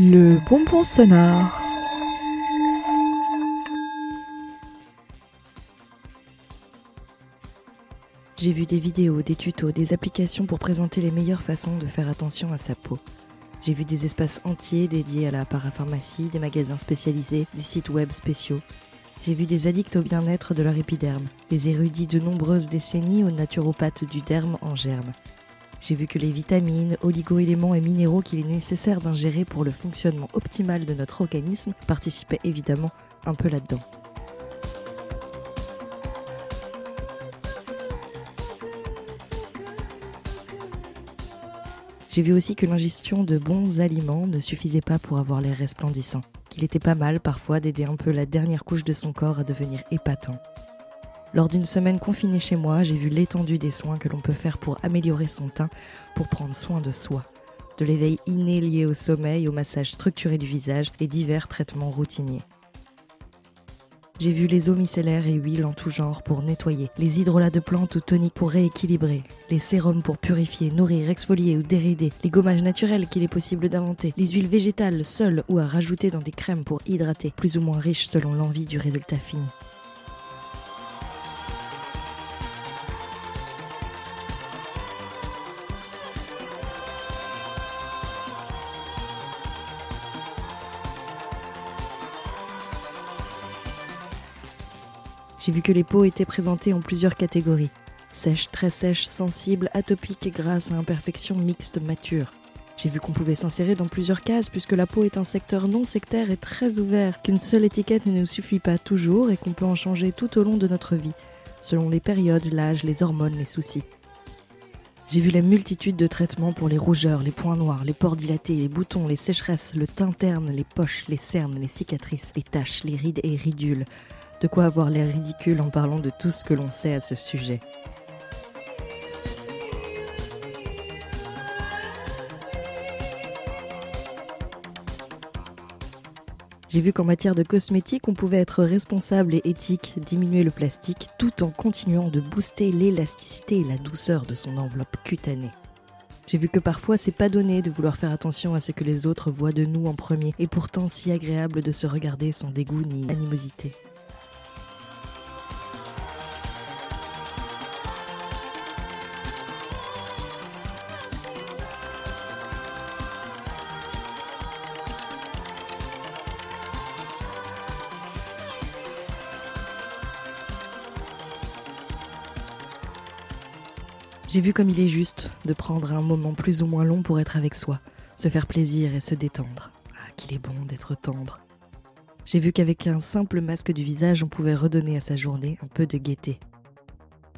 Le bonbon sonore. J'ai vu des vidéos, des tutos, des applications pour présenter les meilleures façons de faire attention à sa peau. J'ai vu des espaces entiers dédiés à la parapharmacie, des magasins spécialisés, des sites web spéciaux. J'ai vu des addicts au bien-être de leur épiderme, des érudits de nombreuses décennies aux naturopathes du derme en germe. J'ai vu que les vitamines, oligo-éléments et minéraux qu'il est nécessaire d'ingérer pour le fonctionnement optimal de notre organisme participaient évidemment un peu là-dedans. J'ai vu aussi que l'ingestion de bons aliments ne suffisait pas pour avoir l'air resplendissant, qu'il était pas mal parfois d'aider un peu la dernière couche de son corps à devenir épatant. Lors d'une semaine confinée chez moi, j'ai vu l'étendue des soins que l'on peut faire pour améliorer son teint, pour prendre soin de soi. De l'éveil inné lié au sommeil, au massage structuré du visage et divers traitements routiniers. J'ai vu les eaux micellaires et huiles en tout genre pour nettoyer, les hydrolats de plantes ou toniques pour rééquilibrer, les sérums pour purifier, nourrir, exfolier ou dérider, les gommages naturels qu'il est possible d'inventer, les huiles végétales seules ou à rajouter dans des crèmes pour hydrater, plus ou moins riches selon l'envie du résultat fini. J'ai vu que les peaux étaient présentées en plusieurs catégories. Sèche, très sèche, sensible, atopique, grasse à imperfection, mixte, mature. J'ai vu qu'on pouvait s'insérer dans plusieurs cases puisque la peau est un secteur non sectaire et très ouvert, qu'une seule étiquette ne nous suffit pas toujours et qu'on peut en changer tout au long de notre vie, selon les périodes, l'âge, les hormones, les soucis. J'ai vu la multitude de traitements pour les rougeurs, les points noirs, les pores dilatés, les boutons, les sécheresses, le teint terne, les poches, les cernes, les cicatrices, les taches, les rides et ridules, de quoi avoir l'air ridicule en parlant de tout ce que l'on sait à ce sujet. J'ai vu qu'en matière de cosmétiques, on pouvait être responsable et éthique, diminuer le plastique, tout en continuant de booster l'élasticité et la douceur de son enveloppe cutanée. J'ai vu que parfois c'est pas donné de vouloir faire attention à ce que les autres voient de nous en premier, et pourtant si agréable de se regarder sans dégoût ni animosité. J'ai vu comme il est juste de prendre un moment plus ou moins long pour être avec soi, se faire plaisir et se détendre. Ah, qu'il est bon d'être tendre. J'ai vu qu'avec un simple masque du visage, on pouvait redonner à sa journée un peu de gaieté.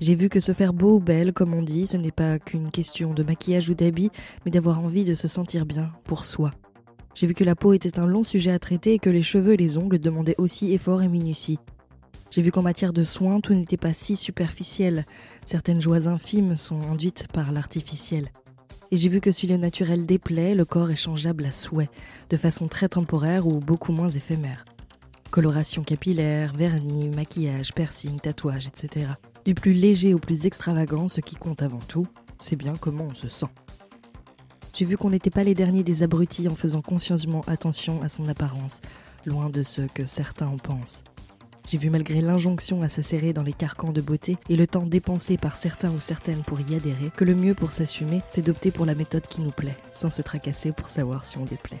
J'ai vu que se faire beau ou belle, comme on dit, ce n'est pas qu'une question de maquillage ou d'habit, mais d'avoir envie de se sentir bien pour soi. J'ai vu que la peau était un long sujet à traiter et que les cheveux et les ongles demandaient aussi effort et minutie. J'ai vu qu'en matière de soins, tout n'était pas si superficiel. Certaines joies infimes sont induites par l'artificiel. Et j'ai vu que si le naturel déplaît, le corps est changeable à souhait, de façon très temporaire ou beaucoup moins éphémère. Coloration capillaire, vernis, maquillage, piercing, tatouage, etc. Du plus léger au plus extravagant, ce qui compte avant tout, c'est bien comment on se sent. J'ai vu qu'on n'était pas les derniers des abrutis en faisant consciencieusement attention à son apparence, loin de ce que certains en pensent. J'ai vu malgré l'injonction à s'asserrer dans les carcans de beauté et le temps dépensé par certains ou certaines pour y adhérer, que le mieux pour s'assumer, c'est d'opter pour la méthode qui nous plaît, sans se tracasser pour savoir si on déplaît.